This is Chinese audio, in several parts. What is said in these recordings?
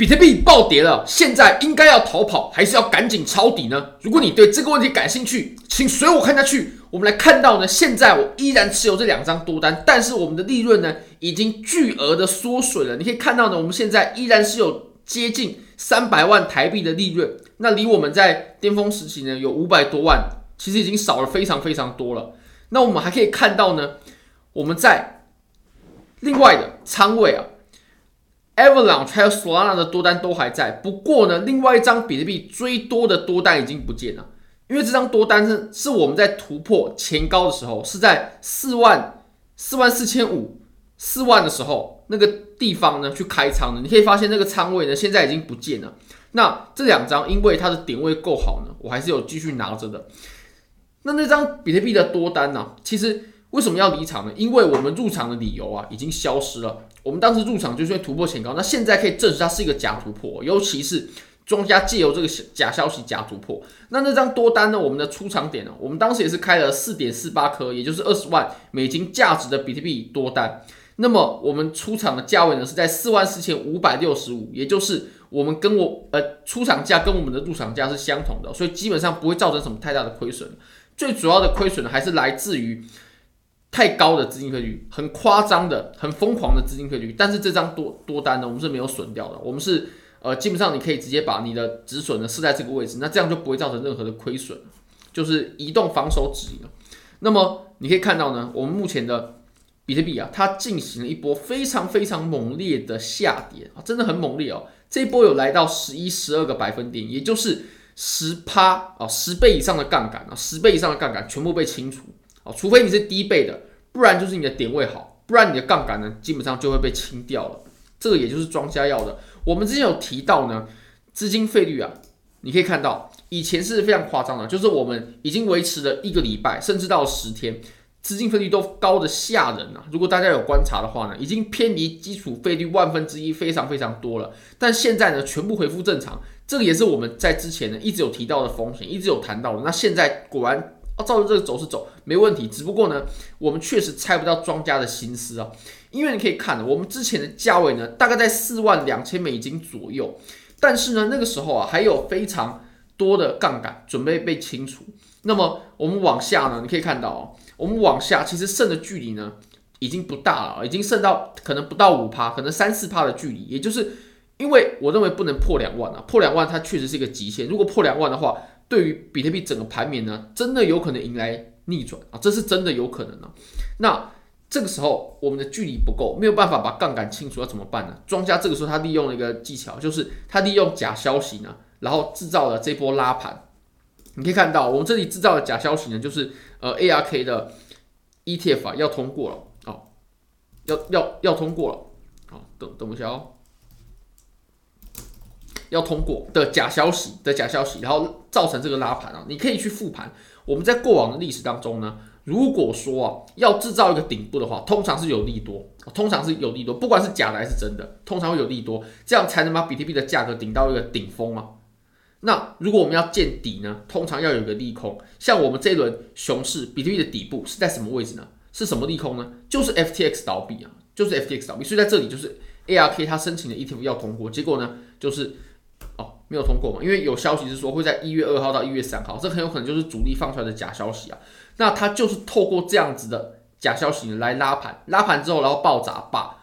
比特币暴跌了，现在应该要逃跑，还是要赶紧抄底呢？如果你对这个问题感兴趣，请随我看下去。我们来看到呢，现在我依然持有这两张多单，但是我们的利润呢，已经巨额的缩水了。你可以看到呢，我们现在依然是有接近三百万台币的利润，那离我们在巅峰时期呢，有五百多万，其实已经少了非常非常多了。那我们还可以看到呢，我们在另外的仓位啊。Avalanche 还有 Solana 的多单都还在，不过呢，另外一张比特币最多的多单已经不见了，因为这张多单是是我们在突破前高的时候，是在四万四万四千五四万的时候那个地方呢去开仓的，你可以发现那个仓位呢现在已经不见了。那这两张因为它的点位够好呢，我还是有继续拿着的。那那张比特币的多单呢，其实。为什么要离场呢？因为我们入场的理由啊已经消失了。我们当时入场就是因为突破前高，那现在可以证实它是一个假突破，尤其是庄家借由这个假消息假突破。那那张多单呢？我们的出场点呢？我们当时也是开了四点四八颗，也就是二十万美金价值的比特币多单。那么我们出场的价位呢是在四万四千五百六十五，也就是我们跟我呃出场价跟我们的入场价是相同的，所以基本上不会造成什么太大的亏损。最主要的亏损呢还是来自于。太高的资金费率，很夸张的、很疯狂的资金费率，但是这张多多单呢，我们是没有损掉的。我们是呃，基本上你可以直接把你的止损呢设在这个位置，那这样就不会造成任何的亏损，就是移动防守止盈。那么你可以看到呢，我们目前的比特币啊，它进行了一波非常非常猛烈的下跌啊，真的很猛烈哦。这一波有来到十一、十二个百分点，也就是十趴啊，十倍以上的杠杆啊，十倍以上的杠杆全部被清除。除非你是低倍的，不然就是你的点位好，不然你的杠杆呢，基本上就会被清掉了。这个也就是庄家要的。我们之前有提到呢，资金费率啊，你可以看到以前是非常夸张的，就是我们已经维持了一个礼拜，甚至到十天，资金费率都高得吓人啊。如果大家有观察的话呢，已经偏离基础费率万分之一非常非常多了。但现在呢，全部恢复正常，这个也是我们在之前呢一直有提到的风险，一直有谈到的。那现在果然。照着这个走势走没问题，只不过呢，我们确实猜不到庄家的心思啊。因为你可以看，我们之前的价位呢，大概在四万两千美金左右，但是呢，那个时候啊，还有非常多的杠杆准备被清除。那么我们往下呢，你可以看到哦，我们往下其实剩的距离呢，已经不大了，已经剩到可能不到五趴，可能三四趴的距离。也就是因为我认为不能破两万啊，破两万它确实是一个极限。如果破两万的话，对于比特币整个盘面呢，真的有可能迎来逆转啊，这是真的有可能的。那这个时候我们的距离不够，没有办法把杠杆清除，要怎么办呢？庄家这个时候他利用了一个技巧，就是他利用假消息呢，然后制造了这波拉盘。你可以看到，我们这里制造的假消息呢，就是呃 ARK 的 ETF 啊要通过了啊，要要要通过了啊，等等一下哦。要通过的假消息的假消息，然后造成这个拉盘啊，你可以去复盘。我们在过往的历史当中呢，如果说啊要制造一个顶部的话，通常是有利多，通常是有利多，不管是假的还是真的，通常会有利多，这样才能把比特币的价格顶到一个顶峰啊。那如果我们要见底呢，通常要有一个利空。像我们这一轮熊市，比特币的底部是在什么位置呢？是什么利空呢？就是 FTX 倒闭啊，就是 FTX 倒闭。所以在这里就是 ARK 它申请的 ETF 要通过，结果呢就是。没有通过嘛？因为有消息是说会在一月二号到一月三号，这很有可能就是主力放出来的假消息啊。那他就是透过这样子的假消息来拉盘，拉盘之后然后爆砸，把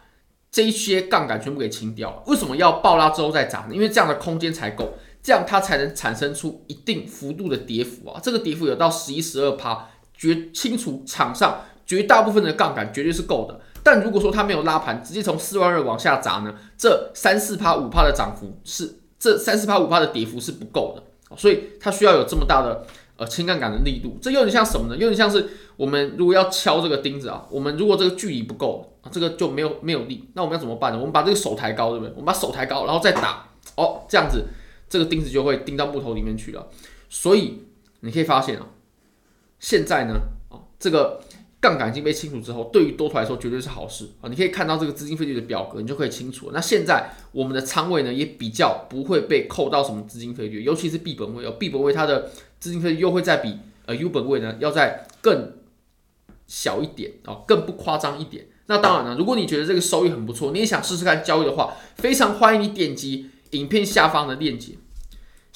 这一些杠杆全部给清掉。为什么要爆拉之后再砸呢？因为这样的空间才够，这样它才能产生出一定幅度的跌幅啊。这个跌幅有到十一、十二趴，绝清除场上绝大部分的杠杆绝对是够的。但如果说它没有拉盘，直接从四万二往下砸呢，这三四趴、五趴的涨幅是。这三十趴五趴的跌幅是不够的，所以它需要有这么大的呃轻杠杆的力度。这有点像什么呢？有点像是我们如果要敲这个钉子啊，我们如果这个距离不够，这个就没有没有力。那我们要怎么办呢？我们把这个手抬高，对不对？我们把手抬高，然后再打，哦，这样子这个钉子就会钉到木头里面去了。所以你可以发现啊，现在呢，啊这个。杠杆已经被清除之后，对于多头来说绝对是好事啊！你可以看到这个资金费率的表格，你就可以清楚。那现在我们的仓位呢，也比较不会被扣到什么资金费率，尤其是 B 本位哦，B 本位它的资金费率又会再比呃 U 本位呢要再更小一点啊，更不夸张一点。那当然了，如果你觉得这个收益很不错，你也想试试看交易的话，非常欢迎你点击影片下方的链接。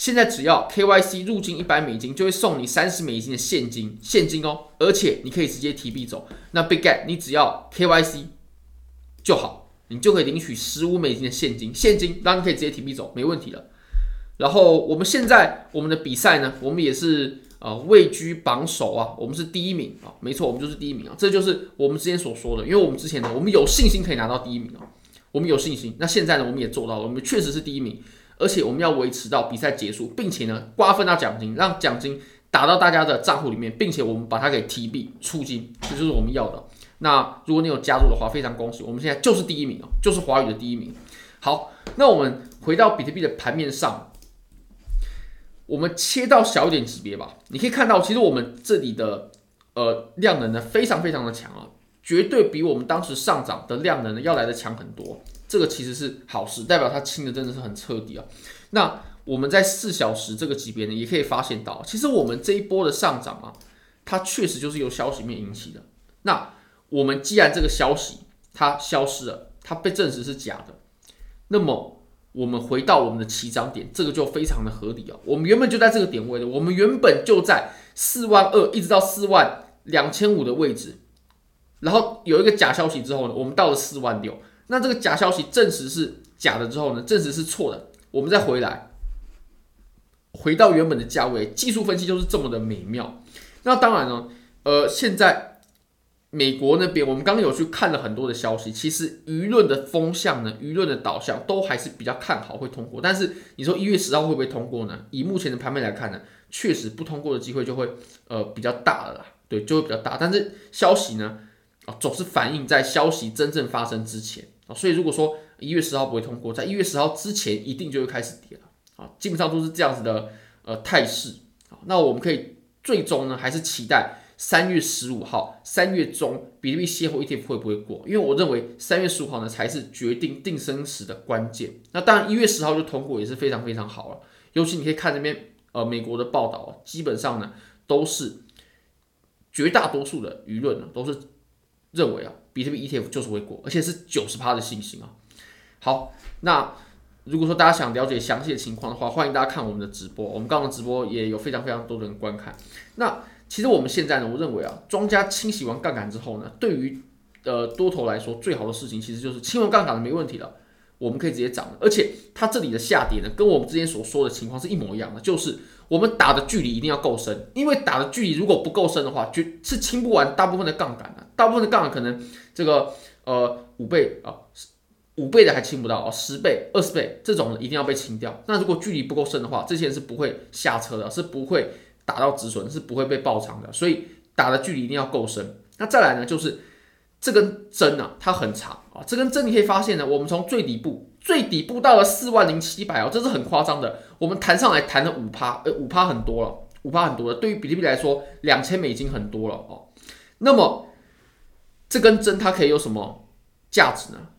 现在只要 KYC 入金一百美金，就会送你三十美金的现金，现金哦，而且你可以直接提币走。那 Big Get，你只要 KYC 就好，你就可以领取十五美金的现金，现金让你可以直接提币走，没问题了。然后我们现在我们的比赛呢，我们也是呃位居榜首啊，我们是第一名啊，没错，我们就是第一名啊，这就是我们之前所说的，因为我们之前呢，我们有信心可以拿到第一名啊，我们有信心。那现在呢，我们也做到了，我们确实是第一名。而且我们要维持到比赛结束，并且呢，瓜分到奖金，让奖金打到大家的账户里面，并且我们把它给提币出金，这就是我们要的。那如果你有加入的话，非常恭喜，我们现在就是第一名哦，就是华语的第一名。好，那我们回到比特币的盘面上，我们切到小一点级别吧。你可以看到，其实我们这里的呃量能呢，非常非常的强啊，绝对比我们当时上涨的量能呢要来的强很多。这个其实是好事，代表它清的真的是很彻底啊。那我们在四小时这个级别呢，也可以发现到，其实我们这一波的上涨啊，它确实就是由消息面引起的。那我们既然这个消息它消失了，它被证实是假的，那么我们回到我们的起涨点，这个就非常的合理啊。我们原本就在这个点位的，我们原本就在四万二一直到四万两千五的位置，然后有一个假消息之后呢，我们到了四万六。那这个假消息证实是假的之后呢，证实是错的，我们再回来，回到原本的价位，技术分析就是这么的美妙。那当然呢，呃，现在美国那边我们刚刚有去看了很多的消息，其实舆论的风向呢，舆论的导向都还是比较看好会通过。但是你说一月十号会不会通过呢？以目前的盘面来看呢，确实不通过的机会就会呃比较大了啦，对，就会比较大。但是消息呢，啊，总是反映在消息真正发生之前。所以如果说一月十号不会通过，在一月十号之前一定就会开始跌了啊，基本上都是这样子的呃态势啊。那我们可以最终呢，还是期待三月十五号三月中比特币现货 ETF 会不会过？因为我认为三月十五号呢才是决定定生死的关键。那当然一月十号就通过也是非常非常好了，尤其你可以看这边呃美国的报道，基本上呢都是绝大多数的舆论呢都是认为啊。比特币 ETF 就是会过，而且是九十趴的信心啊。好，那如果说大家想了解详细的情况的话，欢迎大家看我们的直播。我们刚刚直播也有非常非常多的人观看。那其实我们现在呢，我认为啊，庄家清洗完杠杆之后呢，对于呃多头来说，最好的事情其实就是清完杠杆的没问题了，我们可以直接涨了。而且它这里的下跌呢，跟我们之前所说的情况是一模一样的，就是。我们打的距离一定要够深，因为打的距离如果不够深的话，就是清不完大部分的杠杆的。大部分的杠杆可能这个呃五倍啊，五倍的还清不到哦，十倍、二十倍这种的一定要被清掉。那如果距离不够深的话，这些人是不会下车的，是不会打到止损，是不会被爆仓的。所以打的距离一定要够深。那再来呢，就是这根针呢，它很长啊，这根针你可以发现呢，我们从最底部。最底部到了四万零七百哦，这是很夸张的。我们弹上来弹了五趴，呃，五趴很多了，五趴很多了。对于比特币来说，两千美金很多了哦。那么这根针它可以有什么价值呢？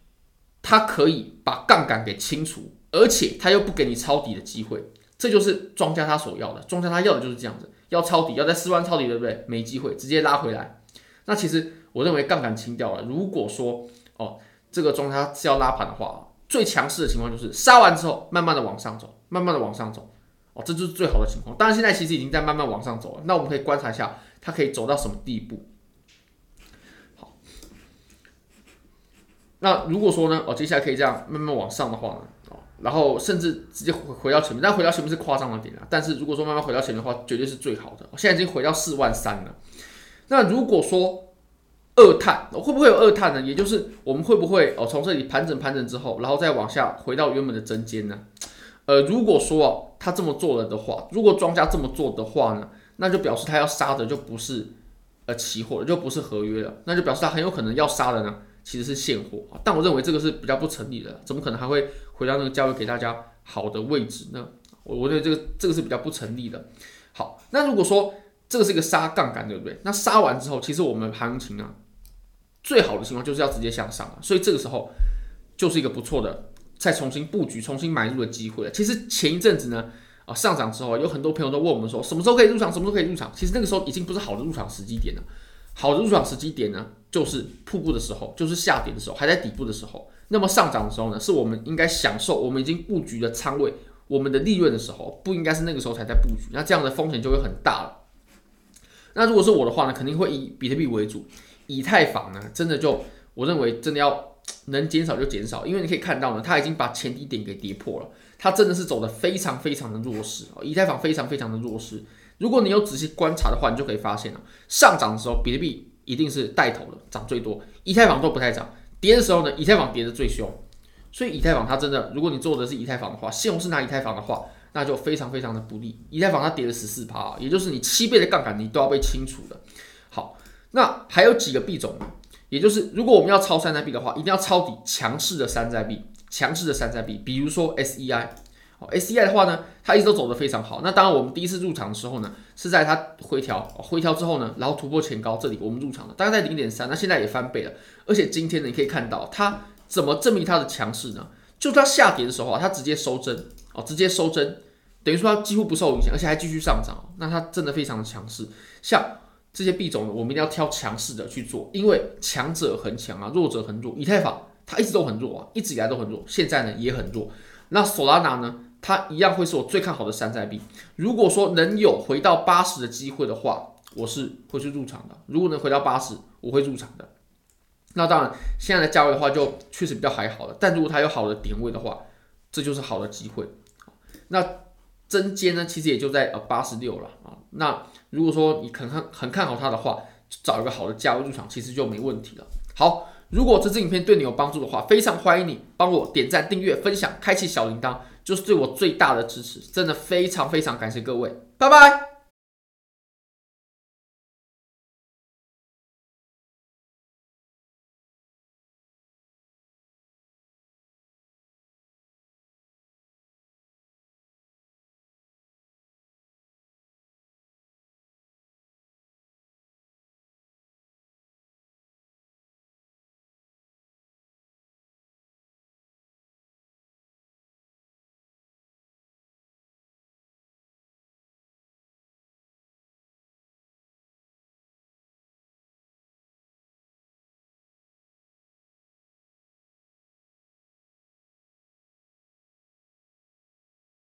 它可以把杠杆给清除，而且它又不给你抄底的机会。这就是庄家他所要的，庄家他要的就是这样子，要抄底，要在四万抄底，对不对？没机会，直接拉回来。那其实我认为杠杆清掉了。如果说哦，这个庄家是要拉盘的话。最强势的情况就是杀完之后，慢慢的往上走，慢慢的往上走，哦，这就是最好的情况。当然，现在其实已经在慢慢往上走了。那我们可以观察一下，它可以走到什么地步。好，那如果说呢，哦，接下来可以这样慢慢往上的话呢，哦，然后甚至直接回回到前面，但回到前面是夸张的点啊。但是如果说慢慢回到前面的话，绝对是最好的。现在已经回到四万三了。那如果说，二探会不会有二探呢？也就是我们会不会哦从这里盘整盘整之后，然后再往下回到原本的针尖呢？呃，如果说哦他这么做了的话，如果庄家这么做的话呢，那就表示他要杀的就不是呃期货了，就不是合约了，那就表示他很有可能要杀的呢其实是现货。但我认为这个是比较不成立的，怎么可能还会回到那个价位给大家好的位置呢？我我认为这个这个是比较不成立的。好，那如果说这个是一个杀杠杆，对不对？那杀完之后，其实我们行情啊。最好的情况就是要直接向上了，所以这个时候就是一个不错的再重新布局、重新买入的机会了。其实前一阵子呢，啊上涨之后，有很多朋友都问我们说，什么时候可以入场？什么时候可以入场？其实那个时候已经不是好的入场时机点了。好的入场时机点呢，就是瀑布的时候，就是下跌的时候，还在底部的时候。那么上涨的时候呢，是我们应该享受我们已经布局的仓位、我们的利润的时候，不应该是那个时候才在布局，那这样的风险就会很大了。那如果是我的话呢，肯定会以比特币为主，以太坊呢，真的就我认为真的要 能减少就减少，因为你可以看到呢，它已经把前低点给跌破了，它真的是走的非常非常的弱势啊，以太坊非常非常的弱势。如果你有仔细观察的话，你就可以发现了，上涨的时候比特币一定是带头的，涨最多，以太坊都不太涨。跌的时候呢，以太坊跌得最凶，所以以太坊它真的，如果你做的是以太坊的话，西红柿拿以太坊的话，那就非常非常的不利。以太坊它跌了十四趴，也就是你七倍的杠杆，你都要被清除的。那还有几个币种？也就是如果我们要抄山寨币的话，一定要抄底强势的山寨币，强势的山寨币，比如说 SEI 哦。SEI 的话呢，它一直都走得非常好。那当然，我们第一次入场的时候呢，是在它回调，回调之后呢，然后突破前高，这里我们入场了，大概在零点三。那现在也翻倍了，而且今天呢，你可以看到它怎么证明它的强势呢？就它下跌的时候啊，它直接收针哦，直接收针，等于说它几乎不受影响，而且还继续上涨。那它真的非常的强势。像这些币种呢，我们一定要挑强势的去做，因为强者恒强啊，弱者恒弱。以太坊它一直都很弱啊，一直以来都很弱，现在呢也很弱。那 Solana 呢？它一样会是我最看好的山寨币。如果说能有回到八十的机会的话，我是会去入场的。如果能回到八十，我会入场的。那当然，现在的价位的话，就确实比较还好了。但如果它有好的点位的话，这就是好的机会。那针尖呢，其实也就在呃八十六了啊。那如果说你很看很看好它的话，找一个好的价位入场，其实就没问题了。好，如果这支影片对你有帮助的话，非常欢迎你帮我点赞、订阅、分享、开启小铃铛。就是对我最大的支持，真的非常非常感谢各位，拜拜。